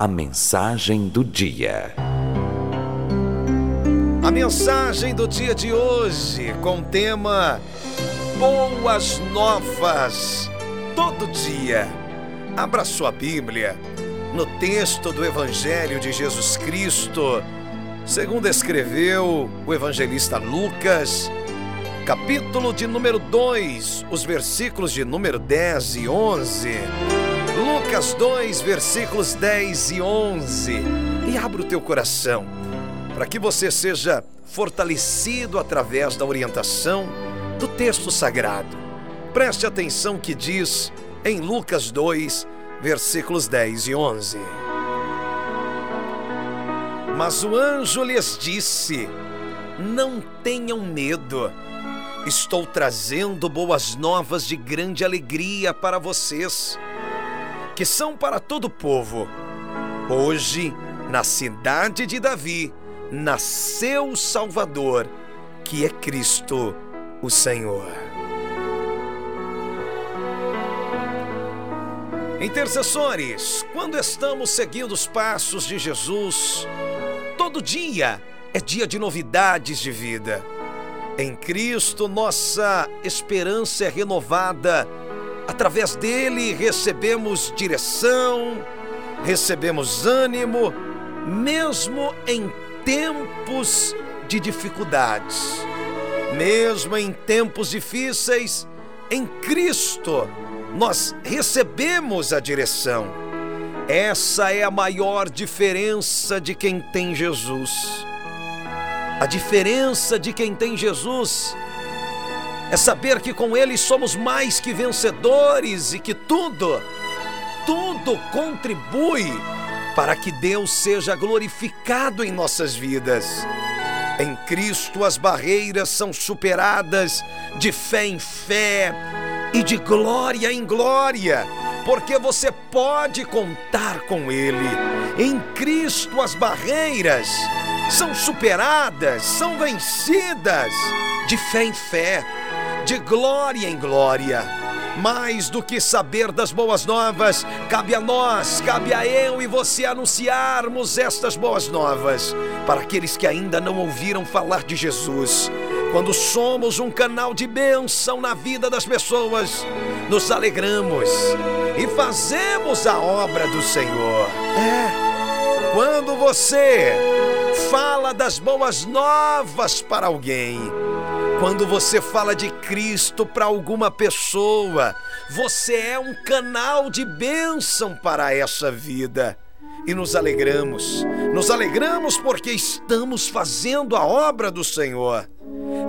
A mensagem do dia. A mensagem do dia de hoje com o tema Boas Novas todo dia. Abra sua Bíblia no texto do Evangelho de Jesus Cristo, segundo escreveu o evangelista Lucas, capítulo de número 2, os versículos de número 10 e 11. Lucas 2, versículos 10 e 11. E abra o teu coração para que você seja fortalecido através da orientação do texto sagrado. Preste atenção que diz em Lucas 2, versículos 10 e 11. Mas o anjo lhes disse: Não tenham medo. Estou trazendo boas novas de grande alegria para vocês que são para todo o povo. Hoje, na cidade de Davi, nasceu o Salvador, que é Cristo, o Senhor. Intercessores, quando estamos seguindo os passos de Jesus, todo dia é dia de novidades de vida. Em Cristo, nossa esperança é renovada Através dele recebemos direção, recebemos ânimo, mesmo em tempos de dificuldades. Mesmo em tempos difíceis, em Cristo nós recebemos a direção. Essa é a maior diferença de quem tem Jesus. A diferença de quem tem Jesus é saber que com Ele somos mais que vencedores e que tudo, tudo contribui para que Deus seja glorificado em nossas vidas. Em Cristo as barreiras são superadas de fé em fé e de glória em glória, porque você pode contar com Ele. Em Cristo as barreiras são superadas, são vencidas de fé em fé de glória em glória. Mais do que saber das boas novas, cabe a nós, cabe a eu e você anunciarmos estas boas novas para aqueles que ainda não ouviram falar de Jesus. Quando somos um canal de bênção na vida das pessoas, nos alegramos e fazemos a obra do Senhor. É, quando você fala das boas novas para alguém, quando você fala de Cristo para alguma pessoa, você é um canal de bênção para essa vida. E nos alegramos, nos alegramos porque estamos fazendo a obra do Senhor.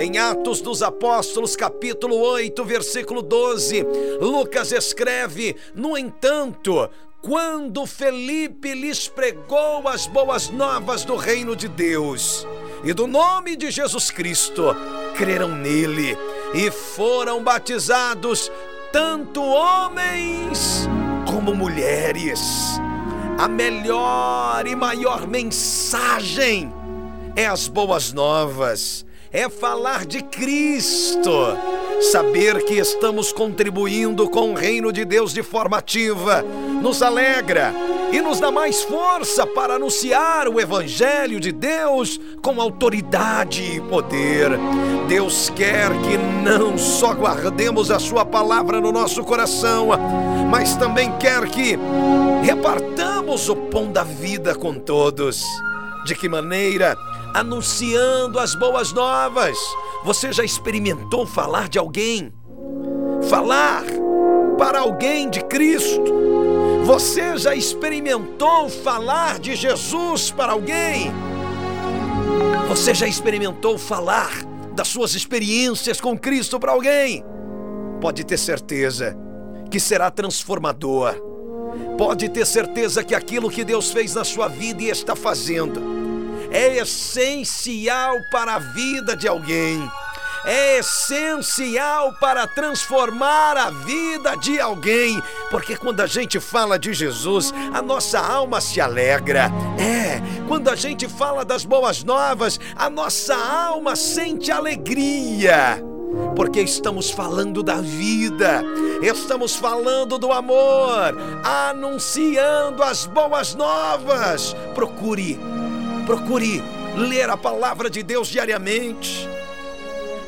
Em Atos dos Apóstolos, capítulo 8, versículo 12, Lucas escreve: No entanto, quando Felipe lhes pregou as boas novas do reino de Deus e do nome de Jesus Cristo, creram nele e foram batizados tanto homens como mulheres. A melhor e maior mensagem é as boas novas, é falar de Cristo Saber que estamos contribuindo com o reino de Deus de forma ativa nos alegra e nos dá mais força para anunciar o Evangelho de Deus com autoridade e poder. Deus quer que não só guardemos a Sua palavra no nosso coração, mas também quer que repartamos o pão da vida com todos. De que maneira? Anunciando as boas novas você já experimentou falar de alguém? Falar para alguém de Cristo? Você já experimentou falar de Jesus para alguém? Você já experimentou falar das suas experiências com Cristo para alguém? Pode ter certeza que será transformador. Pode ter certeza que aquilo que Deus fez na sua vida e está fazendo é essencial para a vida de alguém. É essencial para transformar a vida de alguém, porque quando a gente fala de Jesus, a nossa alma se alegra. É, quando a gente fala das boas novas, a nossa alma sente alegria. porque estamos falando da vida, estamos falando do amor, anunciando as boas novas. Procure, procure ler a palavra de Deus diariamente.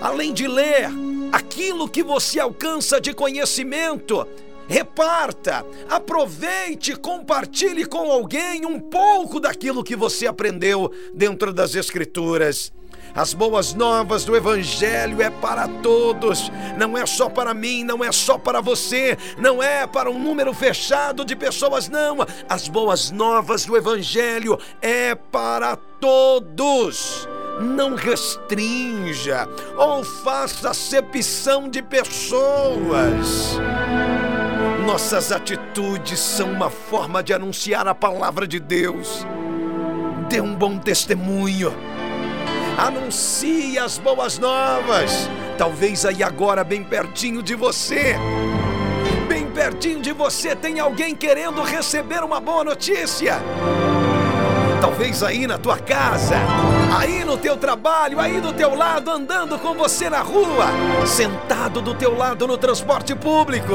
Além de ler aquilo que você alcança de conhecimento, reparta, aproveite, compartilhe com alguém um pouco daquilo que você aprendeu dentro das Escrituras. As boas novas do Evangelho é para todos, não é só para mim, não é só para você, não é para um número fechado de pessoas, não. As boas novas do Evangelho é para todos. Não restrinja ou faça acepção de pessoas. Nossas atitudes são uma forma de anunciar a palavra de Deus. Dê um bom testemunho. Anuncie as boas novas. Talvez aí agora, bem pertinho de você, bem pertinho de você, tem alguém querendo receber uma boa notícia. Talvez aí na tua casa, aí no teu trabalho, aí do teu lado, andando com você na rua, sentado do teu lado no transporte público.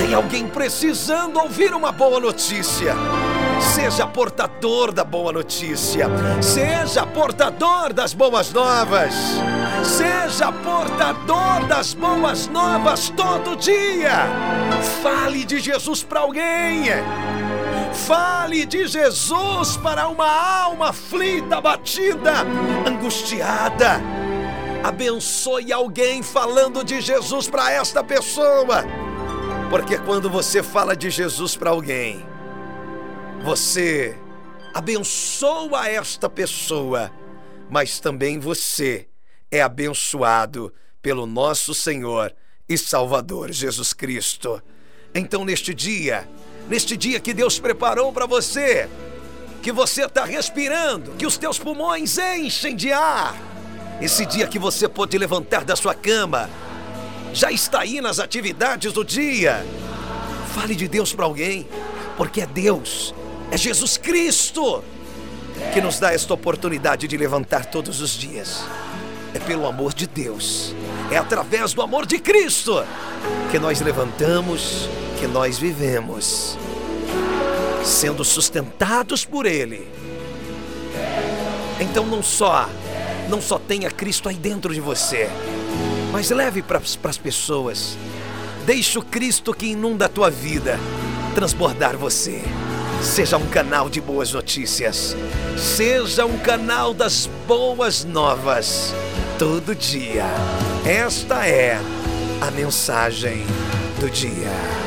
Tem alguém precisando ouvir uma boa notícia. Seja portador da boa notícia. Seja portador das boas novas. Seja portador das boas novas todo dia. Fale de Jesus para alguém. Fale de Jesus para uma alma aflita, batida, angustiada. Abençoe alguém falando de Jesus para esta pessoa. Porque quando você fala de Jesus para alguém, você abençoa esta pessoa, mas também você é abençoado pelo nosso Senhor e Salvador Jesus Cristo. Então, neste dia, neste dia que Deus preparou para você, que você está respirando, que os teus pulmões enchem de ar, esse dia que você pode levantar da sua cama, já está aí nas atividades do dia. Fale de Deus para alguém, porque é Deus, é Jesus Cristo que nos dá esta oportunidade de levantar todos os dias. É pelo amor de Deus, é através do amor de Cristo que nós levantamos, que nós vivemos, sendo sustentados por Ele. Então não só, não só tenha Cristo aí dentro de você, mas leve para as pessoas. Deixe o Cristo que inunda a tua vida transbordar você. Seja um canal de boas notícias. Seja um canal das boas novas. Todo dia. Esta é a mensagem do dia.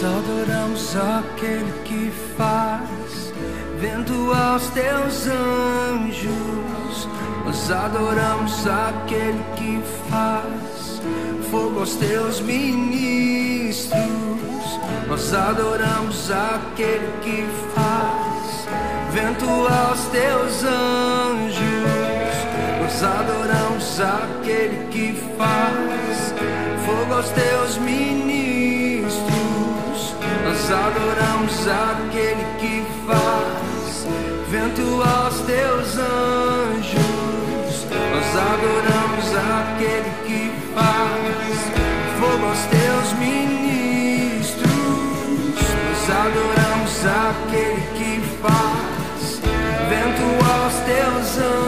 Nós adoramos aquele que faz vento aos teus anjos. Nós adoramos aquele que faz fogo aos teus ministros. Nós adoramos aquele que faz vento aos teus anjos. Nós adoramos aquele que faz fogo aos teus ministros. Nós adoramos aquele que faz vento aos teus anjos. Nós adoramos aquele que faz fogo aos teus ministros. Nós adoramos aquele que faz vento aos teus anjos.